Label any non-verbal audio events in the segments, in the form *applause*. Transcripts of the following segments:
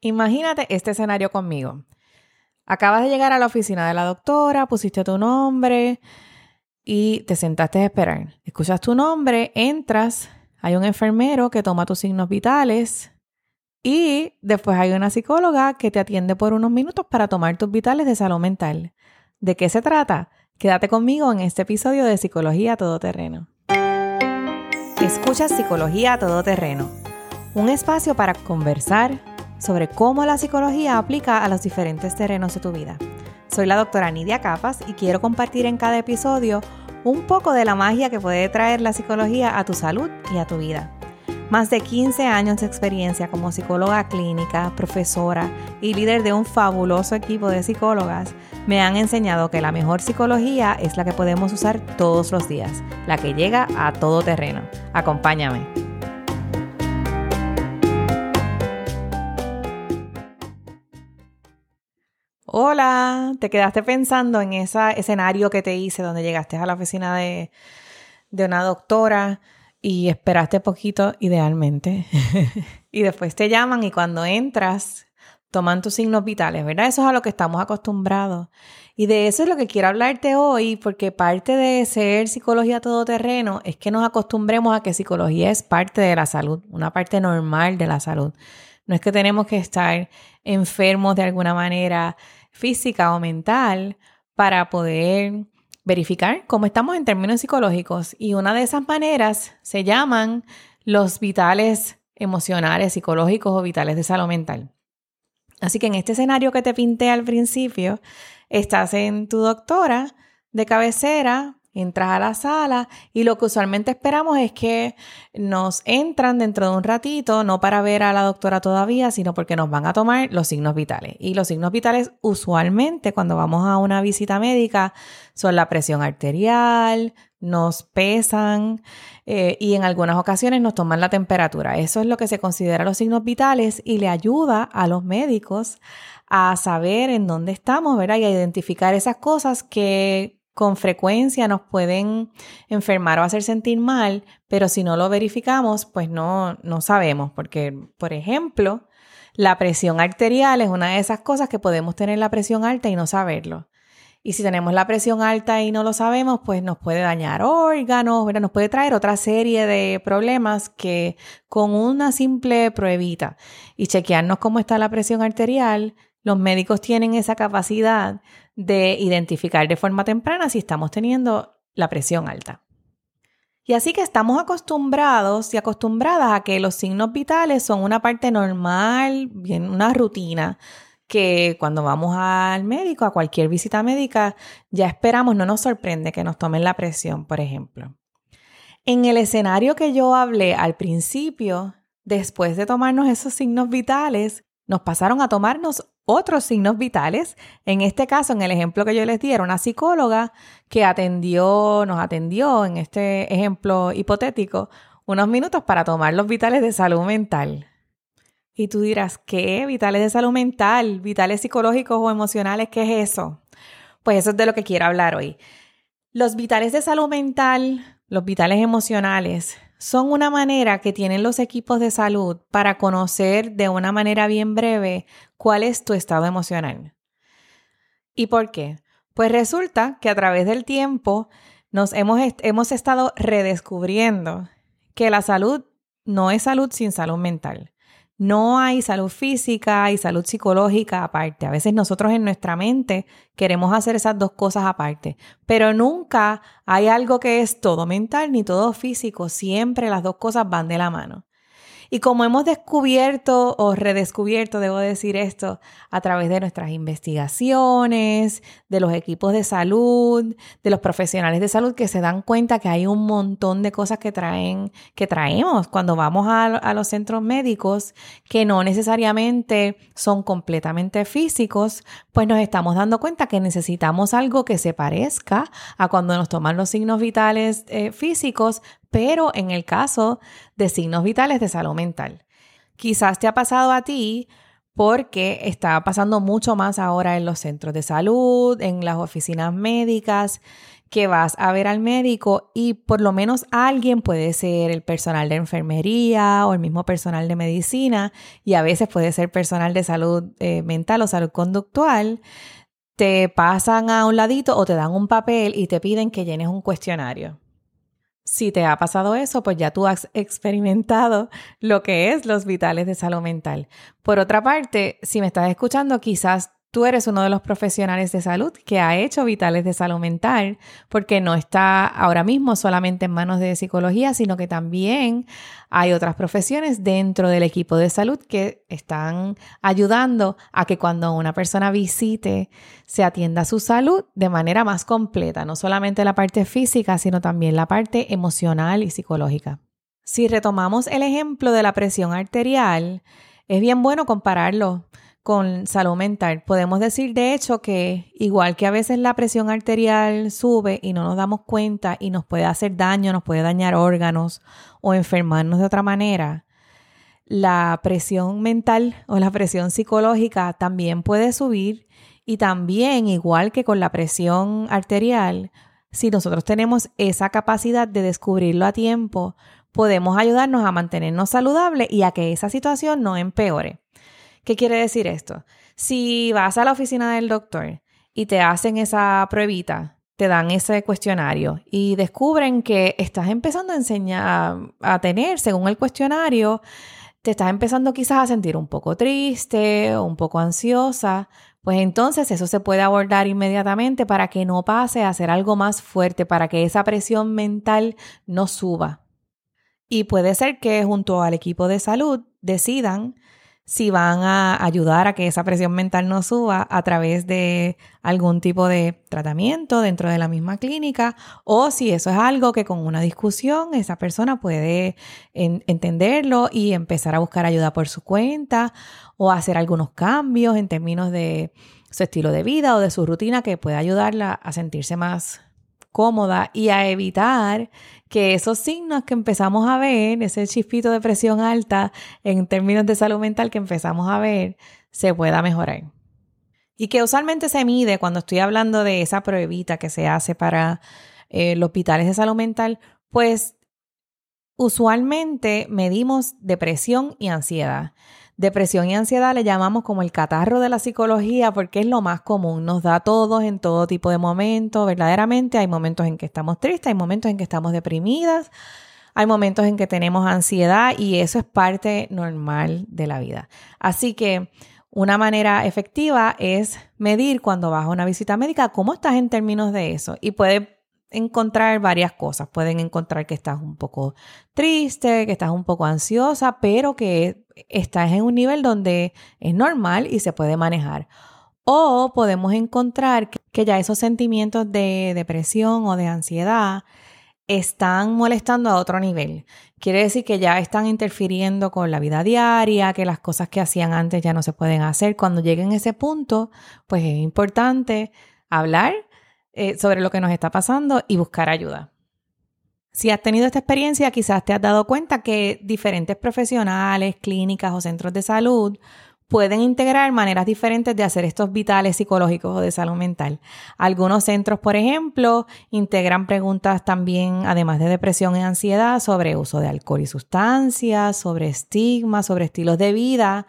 Imagínate este escenario conmigo. Acabas de llegar a la oficina de la doctora, pusiste tu nombre y te sentaste a esperar. Escuchas tu nombre, entras, hay un enfermero que toma tus signos vitales y después hay una psicóloga que te atiende por unos minutos para tomar tus vitales de salud mental. ¿De qué se trata? Quédate conmigo en este episodio de Psicología Todoterreno. Escucha Psicología Todoterreno, un espacio para conversar sobre cómo la psicología aplica a los diferentes terrenos de tu vida. Soy la doctora Nidia Capas y quiero compartir en cada episodio un poco de la magia que puede traer la psicología a tu salud y a tu vida. Más de 15 años de experiencia como psicóloga clínica, profesora y líder de un fabuloso equipo de psicólogas me han enseñado que la mejor psicología es la que podemos usar todos los días, la que llega a todo terreno. Acompáñame. Hola, ¿te quedaste pensando en ese escenario que te hice donde llegaste a la oficina de, de una doctora? y esperaste poquito idealmente. *laughs* y después te llaman y cuando entras toman tus signos vitales, ¿verdad? Eso es a lo que estamos acostumbrados. Y de eso es lo que quiero hablarte hoy, porque parte de ser psicología todoterreno es que nos acostumbremos a que psicología es parte de la salud, una parte normal de la salud. No es que tenemos que estar enfermos de alguna manera física o mental para poder verificar cómo estamos en términos psicológicos y una de esas maneras se llaman los vitales emocionales, psicológicos o vitales de salud mental. Así que en este escenario que te pinté al principio, estás en tu doctora de cabecera Entras a la sala y lo que usualmente esperamos es que nos entran dentro de un ratito, no para ver a la doctora todavía, sino porque nos van a tomar los signos vitales. Y los signos vitales usualmente cuando vamos a una visita médica son la presión arterial, nos pesan eh, y en algunas ocasiones nos toman la temperatura. Eso es lo que se considera los signos vitales y le ayuda a los médicos a saber en dónde estamos, ¿verdad? Y a identificar esas cosas que con frecuencia nos pueden enfermar o hacer sentir mal, pero si no lo verificamos, pues no, no sabemos, porque, por ejemplo, la presión arterial es una de esas cosas que podemos tener la presión alta y no saberlo. Y si tenemos la presión alta y no lo sabemos, pues nos puede dañar órganos, nos puede traer otra serie de problemas que con una simple pruebita y chequearnos cómo está la presión arterial, los médicos tienen esa capacidad de identificar de forma temprana si estamos teniendo la presión alta. Y así que estamos acostumbrados y acostumbradas a que los signos vitales son una parte normal, bien una rutina, que cuando vamos al médico, a cualquier visita médica, ya esperamos, no nos sorprende que nos tomen la presión, por ejemplo. En el escenario que yo hablé al principio, después de tomarnos esos signos vitales, nos pasaron a tomarnos otros signos vitales. En este caso, en el ejemplo que yo les di, era una psicóloga que atendió, nos atendió en este ejemplo hipotético, unos minutos para tomar los vitales de salud mental. Y tú dirás, ¿qué? ¿Vitales de salud mental? ¿Vitales psicológicos o emocionales? ¿Qué es eso? Pues eso es de lo que quiero hablar hoy. Los vitales de salud mental, los vitales emocionales, son una manera que tienen los equipos de salud para conocer de una manera bien breve cuál es tu estado emocional. ¿Y por qué? Pues resulta que a través del tiempo nos hemos, hemos estado redescubriendo que la salud no es salud sin salud mental. No hay salud física y salud psicológica aparte. A veces nosotros en nuestra mente queremos hacer esas dos cosas aparte, pero nunca hay algo que es todo mental ni todo físico. Siempre las dos cosas van de la mano. Y como hemos descubierto o redescubierto, debo decir esto, a través de nuestras investigaciones, de los equipos de salud, de los profesionales de salud que se dan cuenta que hay un montón de cosas que traen, que traemos cuando vamos a, los centros médicos que no necesariamente son completamente físicos, pues nos estamos dando cuenta que necesitamos algo que se parezca a cuando nos toman los signos vitales eh, físicos, pero en el caso de signos vitales de salud mental. Quizás te ha pasado a ti porque está pasando mucho más ahora en los centros de salud, en las oficinas médicas, que vas a ver al médico y por lo menos alguien puede ser el personal de enfermería o el mismo personal de medicina y a veces puede ser personal de salud eh, mental o salud conductual, te pasan a un ladito o te dan un papel y te piden que llenes un cuestionario. Si te ha pasado eso, pues ya tú has experimentado lo que es los vitales de salud mental. Por otra parte, si me estás escuchando, quizás Tú eres uno de los profesionales de salud que ha hecho vitales de salud mental, porque no está ahora mismo solamente en manos de psicología, sino que también hay otras profesiones dentro del equipo de salud que están ayudando a que cuando una persona visite se atienda su salud de manera más completa, no solamente la parte física, sino también la parte emocional y psicológica. Si retomamos el ejemplo de la presión arterial, es bien bueno compararlo con salud mental. Podemos decir, de hecho, que igual que a veces la presión arterial sube y no nos damos cuenta y nos puede hacer daño, nos puede dañar órganos o enfermarnos de otra manera, la presión mental o la presión psicológica también puede subir y también, igual que con la presión arterial, si nosotros tenemos esa capacidad de descubrirlo a tiempo, podemos ayudarnos a mantenernos saludables y a que esa situación no empeore. ¿Qué quiere decir esto? Si vas a la oficina del doctor y te hacen esa pruebita, te dan ese cuestionario y descubren que estás empezando a enseñar a tener, según el cuestionario, te estás empezando quizás a sentir un poco triste un poco ansiosa, pues entonces eso se puede abordar inmediatamente para que no pase a ser algo más fuerte, para que esa presión mental no suba. Y puede ser que junto al equipo de salud decidan si van a ayudar a que esa presión mental no suba a través de algún tipo de tratamiento dentro de la misma clínica o si eso es algo que con una discusión esa persona puede entenderlo y empezar a buscar ayuda por su cuenta o hacer algunos cambios en términos de su estilo de vida o de su rutina que pueda ayudarla a sentirse más cómoda y a evitar que esos signos que empezamos a ver, ese chispito de presión alta en términos de salud mental que empezamos a ver, se pueda mejorar. Y que usualmente se mide cuando estoy hablando de esa pruebita que se hace para eh, los hospitales de salud mental, pues usualmente medimos depresión y ansiedad. Depresión y ansiedad le llamamos como el catarro de la psicología porque es lo más común, nos da a todos en todo tipo de momentos, verdaderamente hay momentos en que estamos tristes, hay momentos en que estamos deprimidas, hay momentos en que tenemos ansiedad y eso es parte normal de la vida. Así que una manera efectiva es medir cuando vas a una visita médica cómo estás en términos de eso. Y puede encontrar varias cosas. Pueden encontrar que estás un poco triste, que estás un poco ansiosa, pero que estás en un nivel donde es normal y se puede manejar. O podemos encontrar que ya esos sentimientos de depresión o de ansiedad están molestando a otro nivel. Quiere decir que ya están interfiriendo con la vida diaria, que las cosas que hacían antes ya no se pueden hacer. Cuando lleguen a ese punto, pues es importante hablar eh, sobre lo que nos está pasando y buscar ayuda. Si has tenido esta experiencia, quizás te has dado cuenta que diferentes profesionales, clínicas o centros de salud pueden integrar maneras diferentes de hacer estos vitales psicológicos o de salud mental. Algunos centros, por ejemplo, integran preguntas también, además de depresión y ansiedad, sobre uso de alcohol y sustancias, sobre estigma, sobre estilos de vida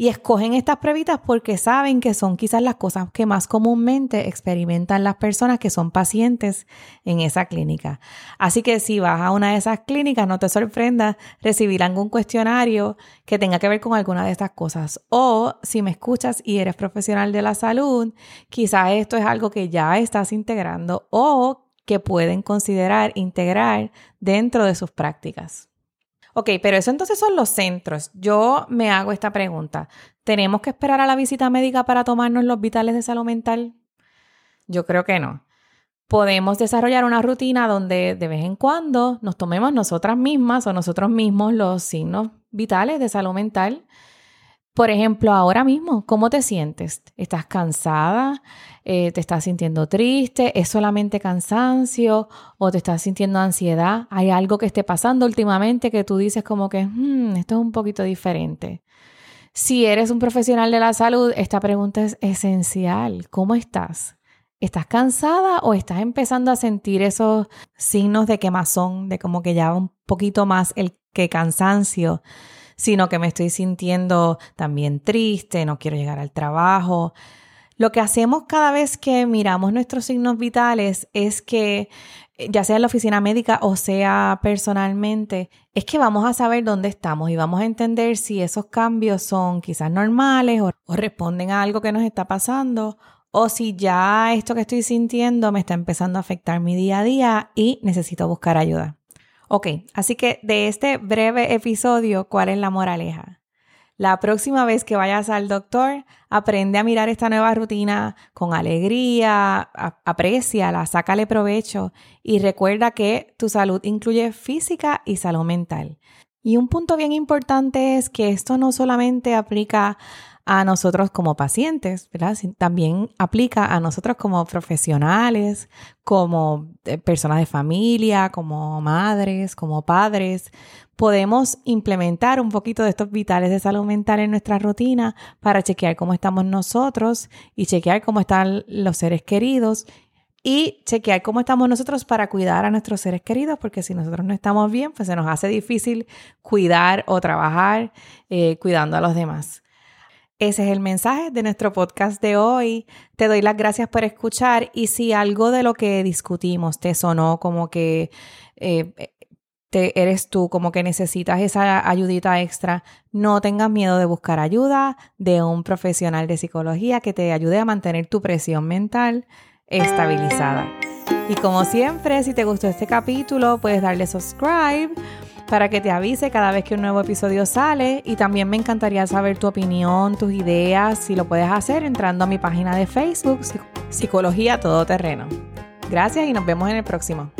y escogen estas pruebitas porque saben que son quizás las cosas que más comúnmente experimentan las personas que son pacientes en esa clínica. Así que si vas a una de esas clínicas, no te sorprendas recibir algún cuestionario que tenga que ver con alguna de estas cosas. O si me escuchas y eres profesional de la salud, quizás esto es algo que ya estás integrando o que pueden considerar integrar dentro de sus prácticas. Ok, pero eso entonces son los centros. Yo me hago esta pregunta. ¿Tenemos que esperar a la visita médica para tomarnos los vitales de salud mental? Yo creo que no. Podemos desarrollar una rutina donde de vez en cuando nos tomemos nosotras mismas o nosotros mismos los signos vitales de salud mental por ejemplo, ahora mismo, ¿cómo te sientes? ¿Estás cansada? Eh, ¿Te estás sintiendo triste? ¿Es solamente cansancio? ¿O te estás sintiendo ansiedad? ¿Hay algo que esté pasando últimamente que tú dices como que, hmm, esto es un poquito diferente? Si eres un profesional de la salud, esta pregunta es esencial. ¿Cómo estás? ¿Estás cansada o estás empezando a sentir esos signos de quemazón, de como que ya un poquito más el que cansancio, sino que me estoy sintiendo también triste, no quiero llegar al trabajo? Lo que hacemos cada vez que miramos nuestros signos vitales es que, eh, ya sea en la oficina médica o sea personalmente, es que vamos a saber dónde estamos y vamos a entender si esos cambios son quizás normales o, responden a algo que nos está pasando o si ya esto que estoy sintiendo me está empezando a afectar mi día a día y necesito buscar ayuda. Ok, así que de este breve episodio, ¿cuál es la moraleja? La próxima vez que vayas al doctor, aprende a mirar esta nueva rutina con alegría, apréciala, sácale provecho y recuerda que tu salud incluye física y salud mental. Y un punto bien importante es que esto no solamente aplica a nosotros como pacientes, ¿verdad? También aplica a nosotros como profesionales, como eh, personas de familia, como madres, como padres. Podemos implementar un poquito de estos vitales de salud mental en nuestra rutina para chequear cómo estamos nosotros y chequear cómo están los seres queridos y chequear cómo estamos nosotros para cuidar a nuestros seres queridos, porque si nosotros no estamos bien, pues se nos hace difícil cuidar o trabajar eh, cuidando a los demás. Ese es el mensaje de nuestro podcast de hoy. Te doy las gracias por escuchar y si algo de lo que discutimos te sonó como que eh, te, eres tú, como que necesitas esa ayudita extra, no tengas miedo de buscar ayuda de un profesional de psicología que te ayude a mantener tu presión mental estabilizada. Y como siempre, si te gustó este capítulo, puedes darle subscribe para que te avise cada vez que un nuevo episodio sale y también me encantaría saber tu opinión, tus ideas, si lo puedes hacer entrando a mi página de Facebook, Psicología Todoterreno. Gracias y nos vemos en el próximo.